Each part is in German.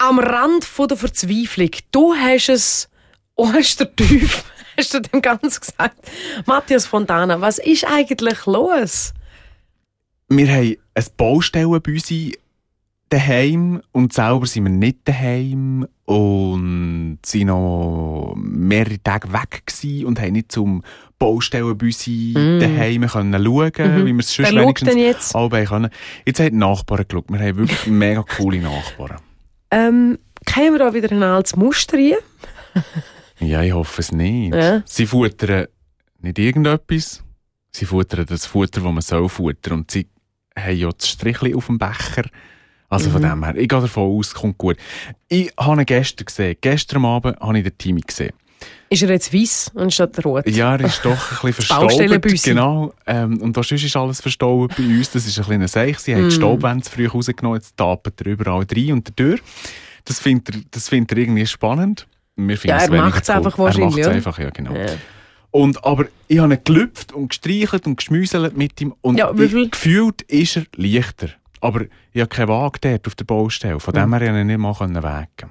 am Rand von der Verzweiflung. Du hast es Ostertief, hast du dem Ganzen gesagt. Matthias Fontana, was ist eigentlich los? Wir haben ein Baustellen bei uns daheim und selber sind wir nicht daheim und sind noch mehrere Tage weg gewesen und haben nicht zum Baustellen bei uns mm. daheim können schauen, mm wie wir es schon wenigstens jetzt? können. Jetzt haben die Nachbarn geschaut. Wir haben wirklich mega coole Nachbarn. Ähm, kämen wir da wieder ein altes Muster rein? ja, ich hoffe es nicht. Ja. Sie futtern nicht irgendetwas. Sie futtern das Futter, das man soll futtern. Und sie haben ja das Strichli auf dem Becher. Also mhm. von dem her, ich gehe davon aus, es kommt gut. Ich habe ihn gestern gesehen. Gestern Abend habe ich den Timmy gesehen. Ist er jetzt weiss anstatt rot? Ja, er ist doch ein bisschen verstaubt. Genau. Ähm, und sonst ist alles verstaubt bei uns. Das ist ein kleiner Seich. Sie mm. haben die Staubwände früh rausgenommen, jetzt tapen er überall rein und durch. Das findet er, das findet er irgendwie spannend. Wir ja, er macht es einfach wahrscheinlich. Er macht es einfach, ja, genau. Ja. Und, aber ich habe ihn gelüpft und gestreichelt und geschmüselt mit ihm. Und ja, ich, gefühlt ist er leichter. Aber ich habe keinen Wagen auf der Baustelle. Von dem her konnte ich nicht mal wägen.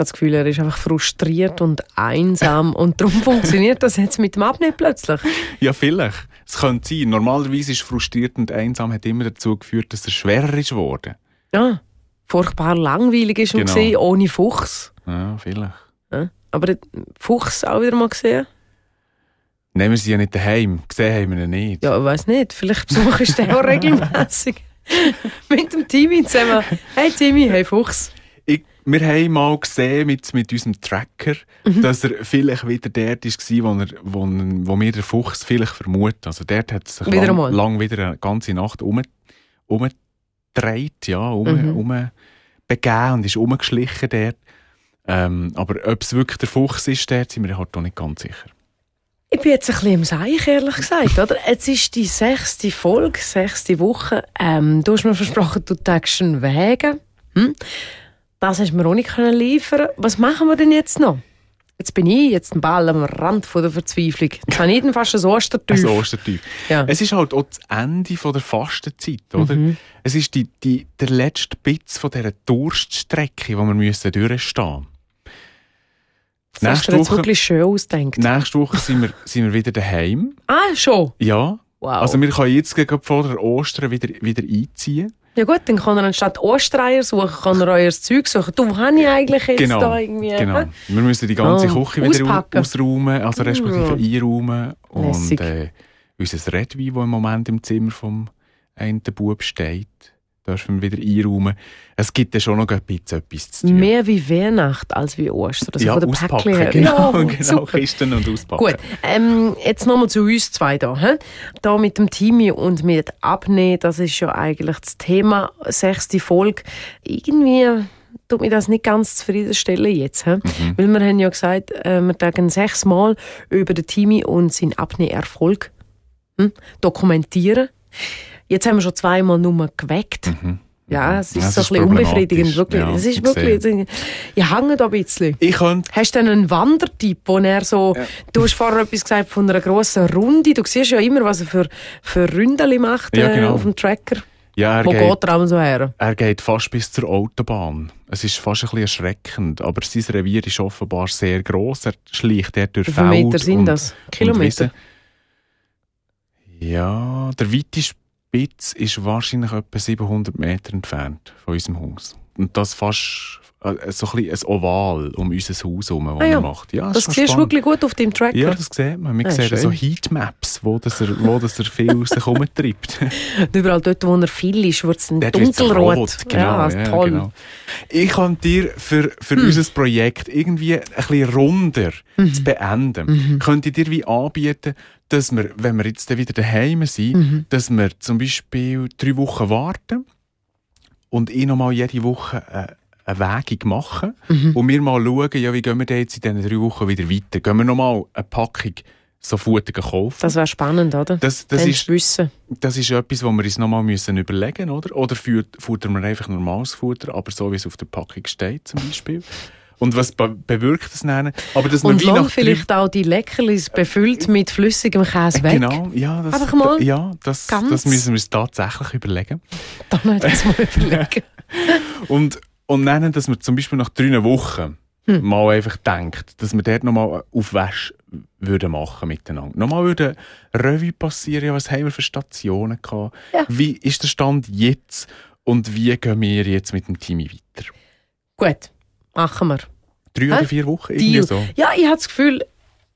Ich habe das Gefühl, er ist einfach frustriert und einsam. und darum funktioniert das jetzt mit dem Abnehmen plötzlich. Ja, vielleicht. Es könnte sein. Normalerweise ist frustriert und einsam hat immer dazu geführt, dass er schwerer ist geworden. Ja, furchtbar langweilig ist genau. gesehen, ohne Fuchs. Ja, vielleicht. Ja, aber Fuchs auch wieder mal gesehen? Nehmen Sie ja nicht daheim. Gesehen haben wir ihn nicht. Ja, ich weiß nicht. Vielleicht besuchst du ihn auch regelmäßig. mit dem Timmy zusammen. Hey Timmy, hey Fuchs. Wir haben mal gesehen mit, mit unserem Tracker, mhm. dass er vielleicht wieder dort war, wo, er, wo, wo wir den Fuchs vielleicht vermuten. Also dort hat sich wieder lang, lang, wieder eine ganze Nacht um, umgedreht, ja, um, mhm. um begeben und ist umgeschlichen dort. Ähm, aber ob es wirklich der Fuchs ist, dort sind wir halt auch nicht ganz sicher. Ich bin jetzt ein bisschen im Seich, ehrlich gesagt. Oder? Jetzt ist die sechste Folge, sechste Woche. Ähm, du hast mir versprochen, du tägst einen Wegen. Hm? Das hast du mir auch nicht liefern Was machen wir denn jetzt noch? Jetzt bin ich jetzt ein Ball am Rand von der Verzweiflung. Jetzt habe ich fast ein Ostertief. Ein Ostertief. Ja. Es ist halt auch das Ende von der Fastenzeit, oder? Mhm. Es ist die, die, der letzte Bitz von dieser Durststrecke, die wir müssen durchstehen müssen. Nächste Woche, wirklich schön ausdenkt. Nächste Woche sind wir, sind wir wieder daheim. Ah, schon? Ja. Wow. Also wir können jetzt gegen vor der Ostern wieder, wieder einziehen. Ja gut, dann kann er anstatt Ostereier suchen, kann er euer Zeug suchen. Du, wo habe ich eigentlich jetzt genau, da irgendwie? Genau, wir müssen die ganze oh, Küche wieder auspacken. ausräumen, also respektive mm. einräumen. Und äh, unser Redwein, das im Moment im Zimmer vom einen Bub steht, dürfen wir wieder einräumen. Es gibt ja schon noch ein bisschen etwas zu tun. Mehr wie Weihnacht als wie Ostern. Also ja, von der auspacken, Päckchen genau, ja, genau Kisten und auspacken. Gut, ähm, jetzt nochmal zu uns zwei da. He? Da mit dem Timmy und mit Abnehmen, das ist ja eigentlich das Thema, sechste Folge. Irgendwie tut mir das nicht ganz zufriedenstellen jetzt. He? Mhm. Weil wir haben ja gesagt, äh, wir tagen sechsmal über den Timmy und seinen Abnehmerfolg hm, dokumentieren. Jetzt haben wir schon zweimal nur geweckt. Mhm. Ja, es ist ja, so ein bisschen unbefriedigend, wirklich. Ja, es ist wirklich, ich hänge da ein bisschen. Ich könnte... Hast du denn einen Wandertyp, wo er so, ja. du hast vorher etwas gesagt von einer grossen Runde, du siehst ja immer, was er für, für Ründeli macht ja, äh, genau. auf dem Tracker. Ja, er Wo geht, geht er so her? Er geht fast bis zur Autobahn. Es ist fast ein bisschen erschreckend, aber sein Revier ist offenbar sehr gross. Er schleicht dort durch Wie viele Meter sind das? Kilometer? Ja, der weiteste Spitz ist wahrscheinlich etwa 700 Meter entfernt von unserem Haus. Und das fast äh, so ein, ein Oval um unser Haus herum, das ah, ja. macht. Ja, das, das siehst du wirklich gut auf dem Tracker. Ja, das sieht man. Wir ah, sehen so Heatmaps, wo, das er, wo das er viel herumtreibt. überall dort, wo er viel ist, wird es dunkelrot. Genau, ja, ja, toll. Genau. Ich kann dir für, für hm. unser Projekt irgendwie ein bisschen runder mhm. zu beenden, mhm. könnte ich dir wie anbieten, dass wir, wenn wir jetzt wieder daheim sind, mhm. dass wir zum Beispiel drei Wochen warten und ich nochmal jede Woche äh, eine Wägung machen mhm. und wir mal schauen, ja, wie gehen wir jetzt in diesen drei Wochen wieder weiter. Gehen wir nochmal eine Packung so Futter kaufen. Das wäre spannend, oder? Das, das ist, wissen. das ist etwas, was wir uns nochmal müssen überlegen müssen, oder? Oder futtern wir einfach normales Futter, aber so, wie es auf der Packung steht, zum Beispiel. Und was be bewirkt das dann? Aber dass und lang vielleicht auch die Leckerlis befüllt mit flüssigem Käse weg. Genau, ja, das, Einfach mal ja, das, das müssen wir uns tatsächlich überlegen. Dann das mal überlegen. und Und dann, dass man zum Beispiel nach drei Wochen hm. mal einfach denkt, dass wir dort nochmal auf Wäsch würden machen miteinander. Nochmal würde Revue passieren, was haben wir für Stationen gehabt? Ja. Wie ist der Stand jetzt? Und wie gehen wir jetzt mit dem Team weiter? Gut, machen wir. Drei Hä? oder vier Wochen? Irgendwie so. Ja, ich habe das Gefühl,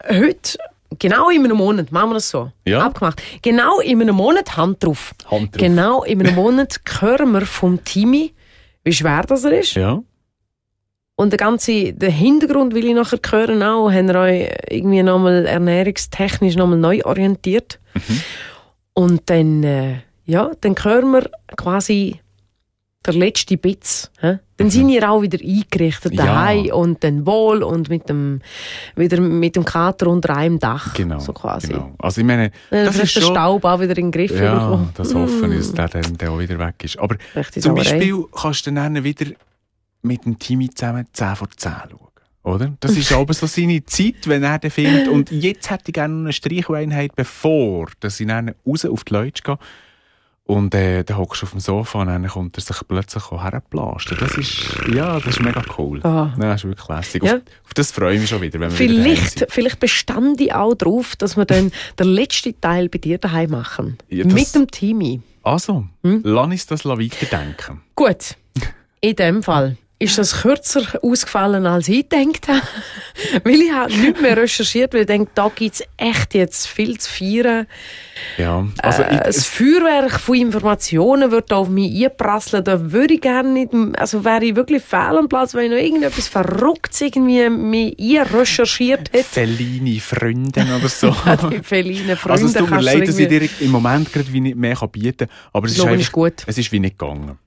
heute, genau in einem Monat, machen wir das so. Ja. Abgemacht. Genau in einem Monat, Hand drauf. Hand drauf. Genau in einem Monat hören wir vom Team, wie schwer das ist. Ja. Und der ganze der Hintergrund will ich nachher hören auch. Haben wir euch irgendwie nochmal ernährungstechnisch nochmal neu orientiert. Mhm. Und dann, äh, ja, dann hören wir quasi der letzte Bitz. He? Dann mhm. sind ihr auch wieder eingerichtet daheim ja. und dann wohl und mit dem, wieder mit dem Kater unter einem Dach. Genau. So quasi. Genau. Also ich meine, dann das ist der schon... Staub auch wieder in den Griff Ja, bekommen. das hoffen wir, dass der dann auch wieder weg ist. Aber zum Beispiel kannst du dann wieder mit dem Team zusammen 10 vor 10 schauen. Oder? Das ist aber so seine Zeit, wenn er den findet. Und jetzt hätte ich gerne eine Streicheinheit, bevor dass ich dann raus auf die Leute gehe. Und äh, dann hockst du auf dem Sofa und dann kommt er sich plötzlich herplasten. Das ist, ja, das ist mega cool. Oh. das ist wirklich lässig. Ja. Auf, auf, das freue ich mich schon wieder, wenn wir vielleicht, wieder Vielleicht bestand ich auch darauf, dass wir dann den letzten Teil bei dir daheim machen. Ja, Mit dem Team. Also, hm? lass uns das weiterdenken. Gut, in dem Fall ist das kürzer ausgefallen, als ich gedacht habe. weil ich habe nicht mehr recherchiert, weil ich denke, da gibt es echt jetzt viel zu feiern. Ja, also äh, das Feuerwerk von Informationen wird auf mich einprasseln. Da würde ich gerne nicht, also wäre ich wirklich fehl am Platz, wenn ich noch irgendetwas Verrücktes irgendwie mich recherchiert hätte. Feline Freunde oder so. die Feline Freunde. Also es tut mir leid, dass ich dir im Moment gerade wie nicht mehr bieten kann, aber es ist, einfach, gut. es ist wie nicht gegangen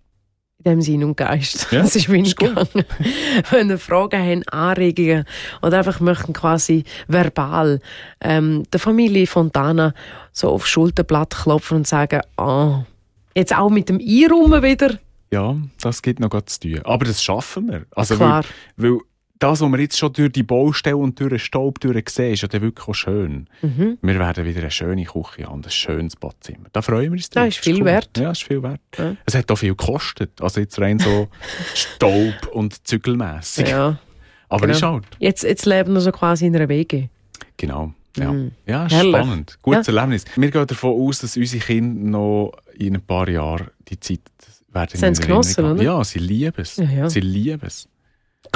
in dem Sinn und Geist. Ja, das ist wenig gegangen. Wenn ihr Fragen haben, Anregungen oder einfach möchten quasi verbal ähm, der Familie Fontana so aufs Schulterblatt klopfen und sagen, ah, jetzt auch mit dem Einrummen wieder. Ja, das geht noch zu tun. Aber das schaffen wir. Also, Klar. Weil, weil das, was wir jetzt schon durch die Baustelle und durch den Staub sehen, ist ja dann wirklich auch schön. Mhm. Wir werden wieder eine schöne Küche haben, ein schönes Badzimmer. Da freuen wir uns drauf. Das ist viel wert. Ja, ist viel wert. Ja. Es hat auch viel gekostet. Also jetzt rein so Staub und zügelmässig. Ja. Aber genau. ist halt. Jetzt, jetzt leben wir so quasi in einer Wege. Genau. Ja, mhm. ja spannend. Gutes ja. Erlebnis. Wir gehen davon aus, dass unsere Kinder noch in ein paar Jahren die Zeit werden Sie genossen, oder? Ja, sie lieben es. Ja, ja. Sie lieben es.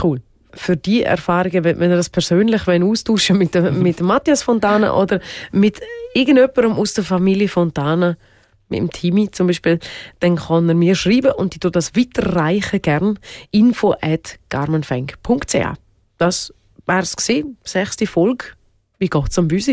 Cool für die Erfahrungen, wenn ihr das persönlich austauschen mit, dem, mit Matthias Fontana oder mit irgendjemandem aus der Familie Fontana, mit dem Team zum Beispiel, dann kann er mir schreiben und ich tue das weiterreichen gern. info at garmenfeng.ch Das wäre es gewesen, sechste Folge. Wie geht's am Büsi?